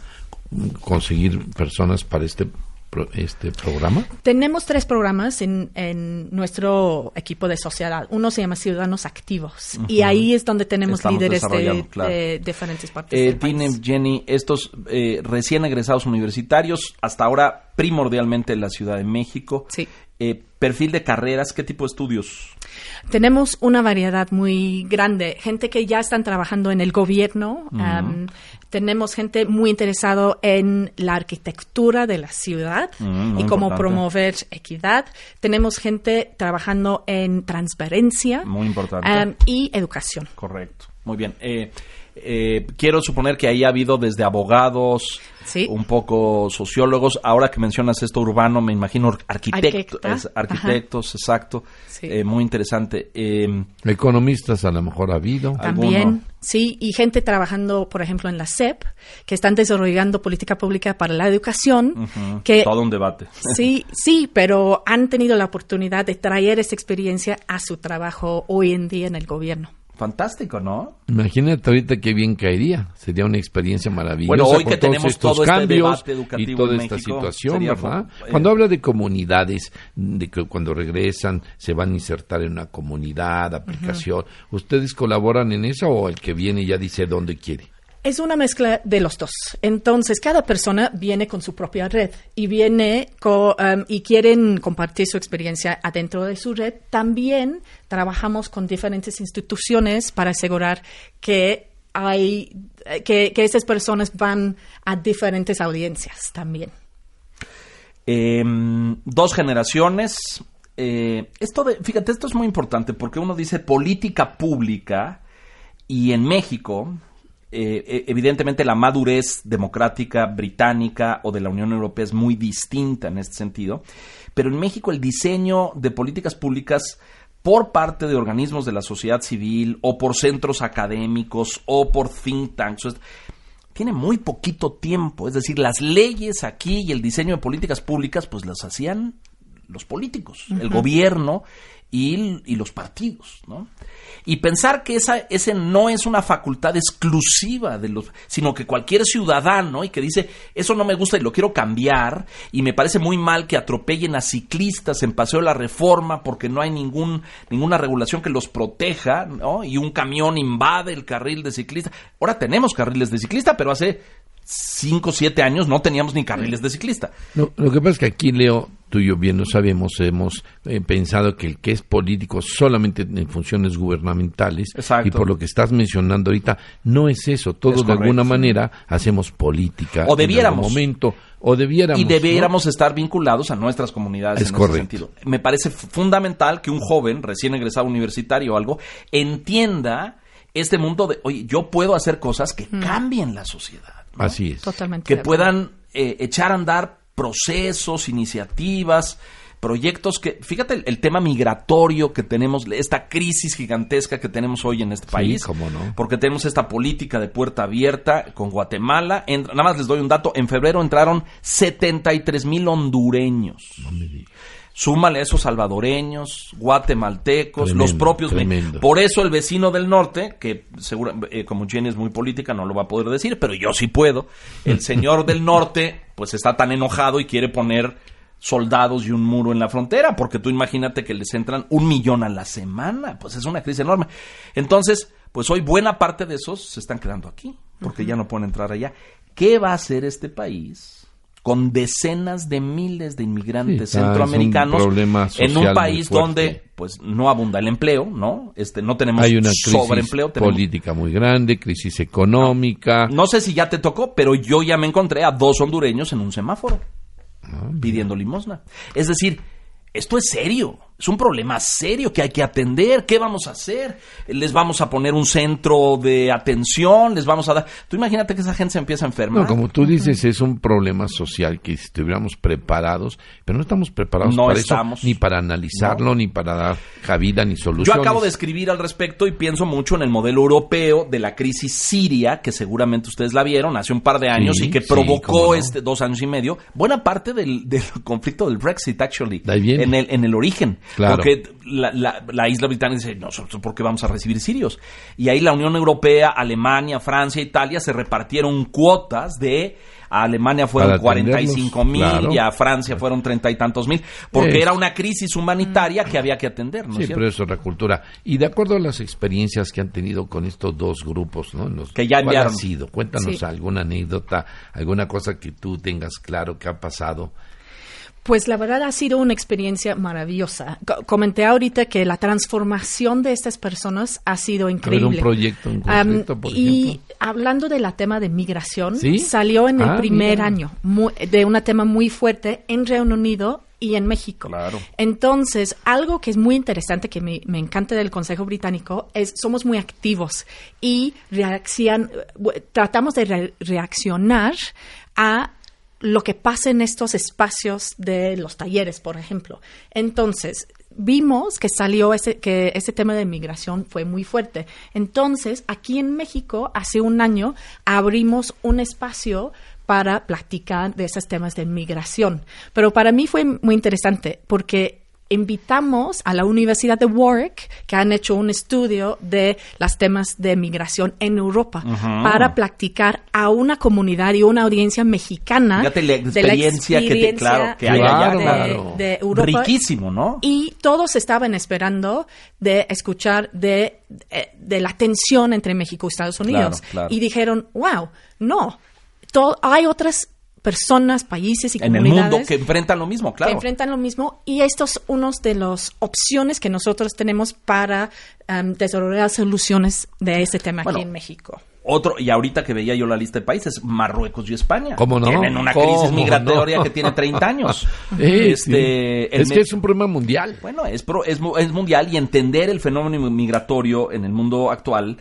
S4: conseguir personas para este este programa?
S5: Tenemos tres programas en, en nuestro equipo de sociedad. Uno se llama Ciudadanos Activos y ahí es donde tenemos líderes de, diferentes partes.
S3: Eh, Jenny, estos eh, recién egresados universitarios, hasta ahora primordialmente en la Ciudad de México.
S5: Sí.
S3: Eh, perfil de carreras, ¿qué tipo de estudios?
S5: Tenemos una variedad muy grande, gente que ya están trabajando en el gobierno, tenemos gente muy interesado en la arquitectura de la ciudad y cómo promover equidad, tenemos gente trabajando en transparencia
S3: muy importante.
S5: y educación.
S3: Correcto, muy bien. Eh, eh, quiero suponer que ahí ha habido desde abogados, un poco sociólogos. Ahora que mencionas esto urbano, me imagino arquitectos, arquitectos, exacto. Eh, muy interesante.
S4: Eh, Economistas a lo mejor ha habido.
S5: También, sí, y gente trabajando, por ejemplo, en la SEP, que están desarrollando política pública para la educación. que,
S3: Todo un debate.
S5: Sí, sí, pero han tenido la oportunidad de traer esa experiencia a su trabajo hoy en día en el gobierno.
S3: Fantástico, ¿no?
S4: Imagínate ahorita qué bien caería. Sería una experiencia maravillosa.
S3: Bueno, hoy que tenemos estos todo este cambios
S4: y toda esta situación, ¿verdad? Eh, cuando habla de comunidades, de que cuando regresan se van a insertar en una comunidad, aplicación, ¿ustedes colaboran en eso o el que viene ya dice dónde quiere?
S5: Es una mezcla de los dos. Entonces, cada persona viene con su propia red y viene um, y quieren compartir su experiencia adentro de su red. También trabajamos con diferentes instituciones para asegurar que hay que, esas personas van a diferentes audiencias también.
S3: Em, dos generaciones. Eh, esto de, fíjate, esto es muy importante porque uno dice política pública y en México eh, eh, evidentemente la madurez democrática británica o de la Unión Europea es muy distinta en este sentido, pero en México el diseño de políticas públicas por parte de organismos de la sociedad civil o por centros académicos o por think tanks tiene muy poquito tiempo, es decir, las leyes aquí y el diseño de políticas públicas pues las hacían los políticos, el gobierno y, los partidos, ¿no? Y pensar que esa, ese no es una facultad exclusiva de los, sino que cualquier ciudadano y que dice, eso no me gusta y lo quiero cambiar, y me parece muy mal que atropellen a ciclistas en Paseo de la Reforma porque no hay ningún, ninguna regulación que los proteja, ¿no? Y un camión invade el carril de ciclista. Ahora tenemos carriles de ciclista, pero hace 5 o 7 años no teníamos ni carriles de ciclista.
S4: lo que pasa es que aquí, Leo, tú y yo bien lo sabemos, hemos eh, pensado que el que es político solamente en funciones gubernamentales, y por lo que estás mencionando ahorita, no es eso. Todos de alguna manera hacemos política.
S3: O debiéramos.
S4: En momento. O debiéramos.
S3: Y debiéramos estar vinculados a nuestras comunidades en ese sentido. Me parece fundamental que un joven recién egresado universitario o algo entienda este mundo de, oye, yo puedo hacer cosas que mm. cambien la sociedad.
S4: Así es.
S5: Totalmente.
S3: Que puedan eh, echar a andar procesos, iniciativas, proyectos que, fíjate el, tema migratorio que tenemos, esta crisis gigantesca que tenemos hoy en este país,
S4: cómo no.
S3: porque tenemos esta política de puerta abierta con Guatemala. nada más les doy un dato, en febrero entraron 73 mil hondureños. No Súmale a esos salvadoreños, guatemaltecos, los propios. Por eso el vecino del norte, que seguro, eh, como Jenny es muy política, no lo va a poder decir, pero yo sí puedo. El señor del norte, pues está tan enojado y quiere poner soldados y un muro en la frontera, porque tú imagínate que les entran un millón a la semana, pues es una crisis enorme. Entonces, pues hoy buena parte de esos se están quedando aquí, porque ya no pueden entrar allá. ¿Qué va a hacer este país? Con decenas de miles de inmigrantes centroamericanos en un país donde pues no abunda el empleo, ¿no? Este no tenemos
S4: Hay una sobreempleo, política muy grande, crisis económica.
S3: No, sé si ya te tocó, pero yo ya me encontré a dos hondureños en un semáforo ah, pidiendo limosna. Es decir, esto es serio. Es un problema serio que hay que atender. ¿Qué vamos a hacer? ¿Les vamos a poner un centro de atención? ¿Les vamos a dar...? Tú imagínate que esa gente se empieza a enfermar.
S4: No, como tú dices, es un problema social que si estuviéramos preparados, pero no estamos preparados para eso, ni para analizarlo, ni para dar cabida, ni soluciones.
S3: Yo acabo de escribir al respecto y pienso mucho en el modelo europeo de la crisis siria, que seguramente ustedes la vieron hace un par de años y que provocó este dos años y medio. Buena parte del, conflicto del Brexit, actually, en el, en el origen. Porque la, la, isla británica dice, nosotros por qué vamos a recibir sirios. Y ahí la Unión Europea, Alemania, Francia, Italia se repartieron cuotas de... A Alemania fueron 45 mil y a Francia fueron treinta y tantos mil, porque era una crisis humanitaria que había que atender. ¿no
S4: sí, pero eso es la cultura. Y de acuerdo a las experiencias que han tenido con estos dos grupos, ¿no?
S3: que ya enviaron.
S4: ¿Cuál ha sido? Cuéntanos alguna anécdota, alguna cosa que tú tengas claro que ha pasado
S5: pues la verdad ha sido una experiencia maravillosa. comenté ahorita que la transformación de estas personas ha sido increíble.
S4: un proyecto en por
S5: Y hablando del tema de migración, salió en el ah, primer año de un tema muy fuerte en Reino Unido y en México.
S3: Claro.
S5: Entonces, algo que es muy interesante, que me, encanta del Consejo Británico, es somos muy activos y tratamos de reaccionar a lo que pasa en estos espacios de los talleres, por ejemplo. Entonces, vimos que salió ese, que ese tema de migración fue muy fuerte. Entonces, aquí en México, hace un año, abrimos un espacio para platicar de esos temas de migración. Pero para mí fue muy interesante porque invitamos a la Universidad de Warwick, que han hecho un estudio de los temas de migración en Europa, para practicar a una comunidad y una audiencia mexicana.
S3: Fíjate la experiencia, de que, claro, que hay allá.
S5: De, Europa.
S3: Riquísimo, ¿no?
S5: Y todos estaban esperando de escuchar de, eh, de, la tensión entre México y Estados Unidos. Y dijeron, wow, no, hay otras personas, países y comunidades.
S3: En el mundo que enfrentan lo mismo, claro.
S5: Que enfrentan lo mismo y estos son unos de las opciones que nosotros tenemos para um, desarrollar soluciones de este tema aquí en México.
S3: Otro, y ahorita que veía yo la lista de países, Marruecos y España.
S4: ¿Cómo no?
S3: Tienen una crisis migratoria que tiene 30 años.
S4: este, Es que es un problema mundial.
S3: Bueno, es, es, es mundial y entender el fenómeno migratorio en el mundo actual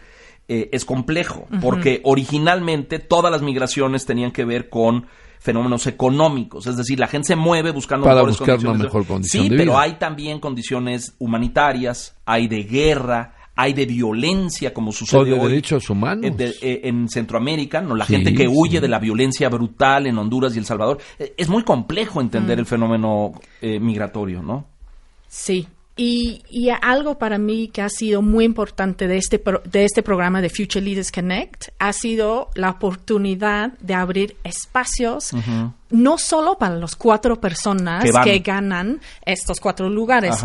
S3: eh, es complejo, porque originalmente todas las migraciones tenían que ver con fenómenos económicos, es decir, la gente se mueve buscando
S4: Para buscar una mejor condición
S3: sí, pero hay también condiciones humanitarias, hay de guerra, hay de violencia, como sucede
S4: de derechos humanos.
S3: Eh, en Centroamérica, ¿no? la gente que huye de la violencia brutal en Honduras y El Salvador. Eh, es muy complejo entender mm. el fenómeno migratorio, ¿no?
S5: Sí, y, y, algo para mí que ha sido muy importante de este, de este programa de Future Leaders Connect ha sido la oportunidad de abrir espacios, no solo para las cuatro personas que, ganan estos cuatro lugares.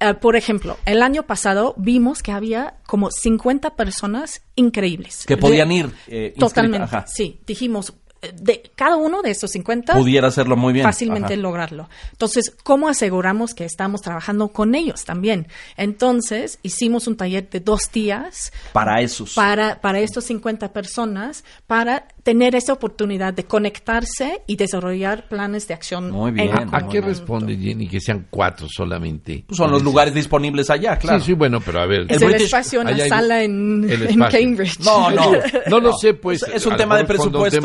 S5: Eh, por ejemplo, el año pasado vimos que había como 50 personas increíbles.
S3: Que podían ir.
S5: Eh, totalmente. Sí, dijimos, de cada uno de estos 50
S3: pudiera hacerlo muy bien.
S5: Fácilmente lograrlo. Entonces, ¿cómo aseguramos que estamos trabajando con ellos también? Entonces, hicimos un taller de dos días.
S3: Para esos.
S5: Para, para estos 50 personas, para tener esa oportunidad de conectarse y desarrollar planes de acción.
S4: Muy bien. ¿A, qué responde Jenny que sean cuatro solamente?
S3: Pues son los lugares disponibles allá, claro.
S4: Sí, sí, bueno, pero a ver.
S5: Es el, espacio en la sala en, Cambridge.
S3: No, no.
S4: no lo sé, pues.
S3: Es, un tema de presupuesto.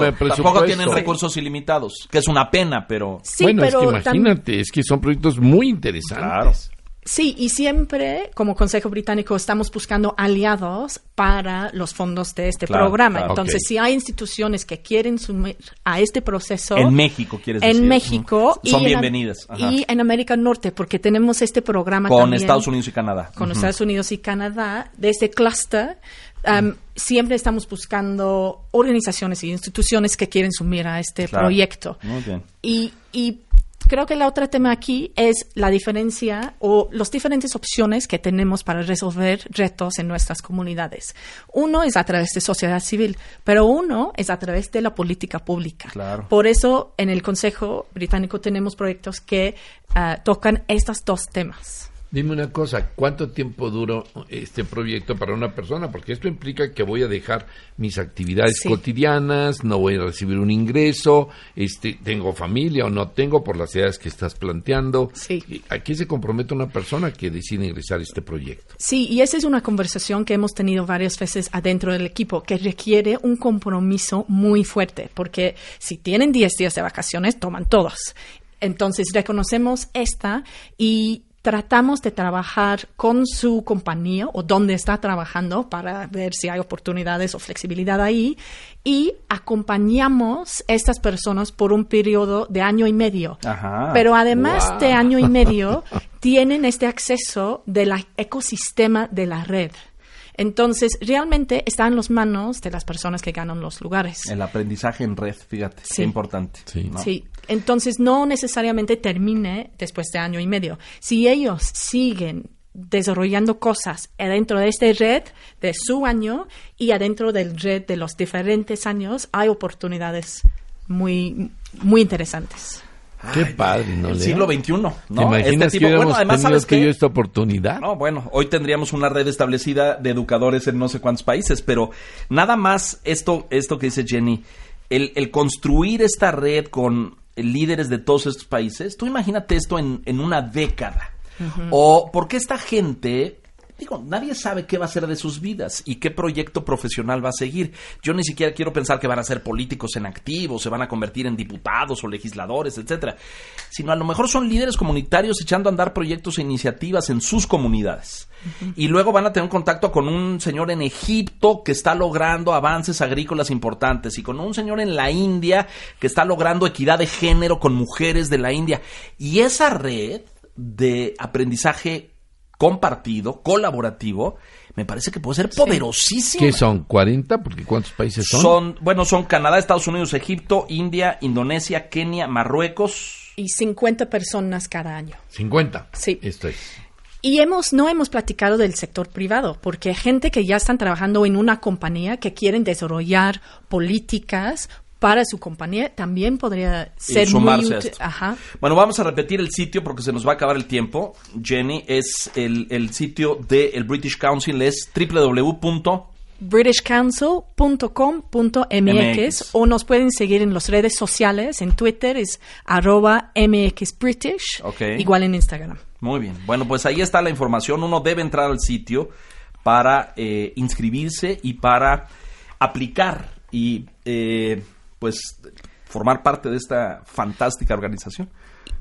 S3: Tampoco tienen recursos ilimitados, que es una pena, pero...
S4: Sí, bueno, es que imagínate, es que son proyectos muy interesantes.
S5: Sí, y siempre como Consejo Británico estamos buscando aliados para los fondos de este programa. Entonces, si hay instituciones que quieren sumir a este proceso...
S3: En México, quieres decir.
S5: En México.
S3: Son bienvenidas.
S5: Y en América Norte, porque tenemos este programa
S3: Con Estados Unidos y Canadá.
S5: Con Estados Unidos y Canadá, de este cluster. Um, siempre estamos buscando organizaciones e instituciones que quieren sumir a este proyecto.
S3: Muy bien.
S5: Y, y creo que el otro tema aquí es la diferencia o las diferentes opciones que tenemos para resolver retos en nuestras comunidades. Uno es a través de sociedad civil, pero uno es a través de la política pública. Por eso en el Consejo Británico tenemos proyectos que ah, tocan estos dos temas.
S4: Dime una cosa, ¿cuánto tiempo duró este proyecto para una persona? Porque esto implica que voy a dejar mis actividades cotidianas, no voy a recibir un ingreso, este, tengo familia o no tengo por las ideas que estás planteando.
S5: Sí.
S4: ¿A qué se compromete una persona que decide ingresar a este proyecto?
S5: Sí, y esa es una conversación que hemos tenido varias veces adentro del equipo, que requiere un compromiso muy fuerte, porque si tienen 10 días de vacaciones, toman todos. Entonces reconocemos esta y tratamos de trabajar con su compañía o donde está trabajando para ver si hay oportunidades o flexibilidad ahí y acompañamos a estas personas por un periodo de año y medio. Pero además de año y medio, tienen este acceso del ecosistema de la red. Entonces, realmente está en las manos de las personas que ganan los lugares.
S3: El aprendizaje en red, fíjate, sí. importante.
S5: Sí. sí. Entonces, no necesariamente termine después de año y medio. Si ellos siguen desarrollando cosas adentro de esta red de su año y adentro del red de los diferentes años, hay oportunidades muy, muy interesantes.
S4: Qué padre, ¿no?
S3: El siglo XXI, ¿no?
S4: ¿Te imaginas este que bueno, además, ¿sabes que yo esta oportunidad?
S3: No, bueno, hoy tendríamos una red establecida de educadores en no sé cuántos países, pero nada más esto, esto que dice Jenny, el, el construir esta red con líderes de todos estos países, tú imagínate esto en, en una década. O porque esta gente digo, nadie sabe qué va a ser de sus vidas y qué proyecto profesional va a seguir. Yo ni siquiera quiero pensar que van a ser políticos en activo, se van a convertir en diputados o legisladores, etcétera, sino a lo mejor son líderes comunitarios echando a andar proyectos e iniciativas en sus comunidades. Y luego van a tener un contacto con un señor en Egipto que está logrando avances agrícolas importantes y con un señor en la India que está logrando equidad de género con mujeres de la India. Y esa red de aprendizaje compartido, colaborativo, me parece que puede ser poderosísimo.
S4: ¿Qué son? ¿40? Porque ¿cuántos países son?
S3: Son, bueno, son Canadá, Estados Unidos, Egipto, India, Indonesia, Kenia, Marruecos.
S5: Y 50 personas cada año.
S4: 50.
S5: Sí.
S4: Esto es.
S5: Y hemos, no hemos platicado del sector privado, porque hay gente que ya están trabajando en una compañía que quieren desarrollar políticas para su compañía también podría ser muy útil.
S3: Bueno, vamos a repetir el sitio porque se nos va a acabar el tiempo. Jenny, es el, el sitio del British Council, es www
S5: britishcouncil.com.mx o nos pueden seguir en las redes sociales, en Twitter es arroba mxbritish, igual en Instagram.
S3: Muy bien, bueno pues ahí está la información, uno debe entrar al sitio para eh, inscribirse y para aplicar y eh, pues formar parte de esta fantástica organización.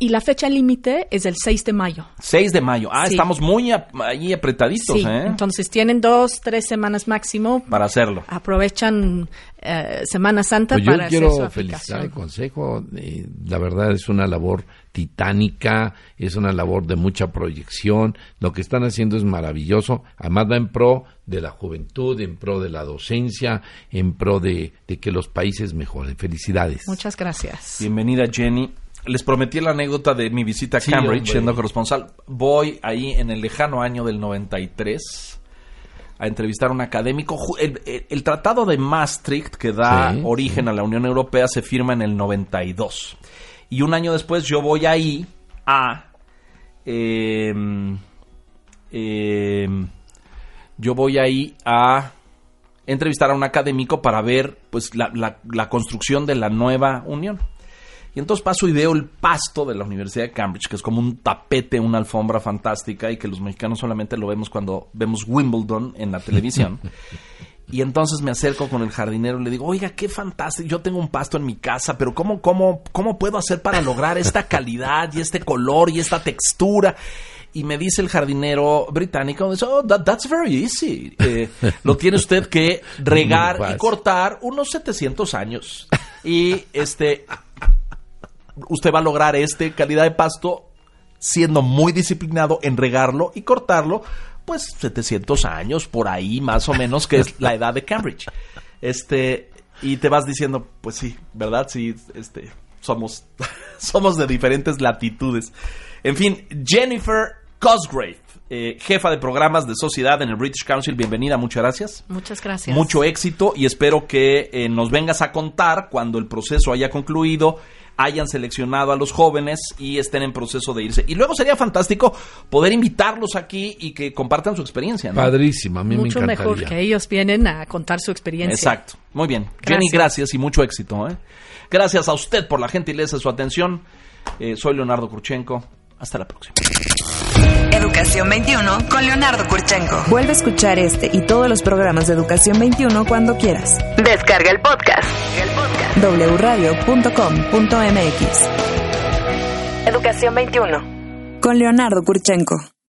S5: Y la fecha límite es el 6 de mayo.
S3: 6 de mayo. Ah, estamos muy ahí apretaditos, sí. ¿eh?
S5: Entonces tienen dos, tres semanas máximo.
S3: Para hacerlo.
S5: Aprovechan eh, Semana Santa
S4: pues
S5: para
S4: yo quiero felicitar el Consejo. Eh, la verdad es una labor titánica, es una labor de mucha proyección. Lo que están haciendo es maravilloso. Además va en pro de la juventud, en pro de la docencia, en pro de, de que los países mejoren. Felicidades.
S5: Muchas gracias.
S3: Bienvenida, Jenny les prometí la anécdota de mi visita a Cambridge siendo corresponsal. Voy ahí en el lejano año del 93 a entrevistar a un académico. El, tratado de Maastricht que da origen a la Unión Europea se firma en el 92. Y un año después yo voy ahí a... Em, yo voy ahí a entrevistar a un académico para ver pues la construcción de la nueva unión. Y entonces paso y veo el pasto de la Universidad de Cambridge, que es como un tapete, una alfombra fantástica y que los mexicanos solamente lo vemos cuando vemos Wimbledon en la televisión. Y entonces me acerco con el jardinero y le digo, oiga, qué fantástico, yo tengo un pasto en mi casa, pero ¿cómo, cómo, cómo puedo hacer para lograr esta calidad y este color y esta textura? Y me dice el jardinero británico, oh, that's very easy. Eh, lo tiene usted que regar y cortar unos 700 años. Y este, usted va a lograr esta calidad de pasto siendo muy disciplinado en regarlo y cortarlo, pues 700 años por ahí más o menos, que es la edad de Cambridge. Este, y te vas diciendo, pues sí, ¿verdad? Sí, este, somos, somos de diferentes latitudes. En fin, Jennifer Cosgrave, eh, jefa de programas de sociedad en el British Council, bienvenida, muchas gracias.
S5: Muchas gracias.
S3: Mucho éxito y espero que eh, nos vengas a contar cuando el proceso haya concluido hayan seleccionado a los jóvenes y estén en proceso de irse. Y luego sería fantástico poder invitarlos aquí y que compartan su experiencia. ¿no?
S4: Padrísimo, a mí
S5: Mucho
S4: me
S5: mejor que ellos vienen a contar su experiencia.
S3: Exacto, muy bien. Jenny, gracias y mucho éxito. ¿eh? Gracias a usted por la gentileza de su atención. Eh, soy Leonardo Kurchenko. Hasta la próxima.
S1: Educación 21 con Leonardo Kurchenko.
S2: Vuelve a escuchar este y todos los programas de Educación 21 cuando quieras.
S1: Descarga el podcast.
S2: wradio.com.mx
S1: Educación 21
S2: con Leonardo Kurchenko.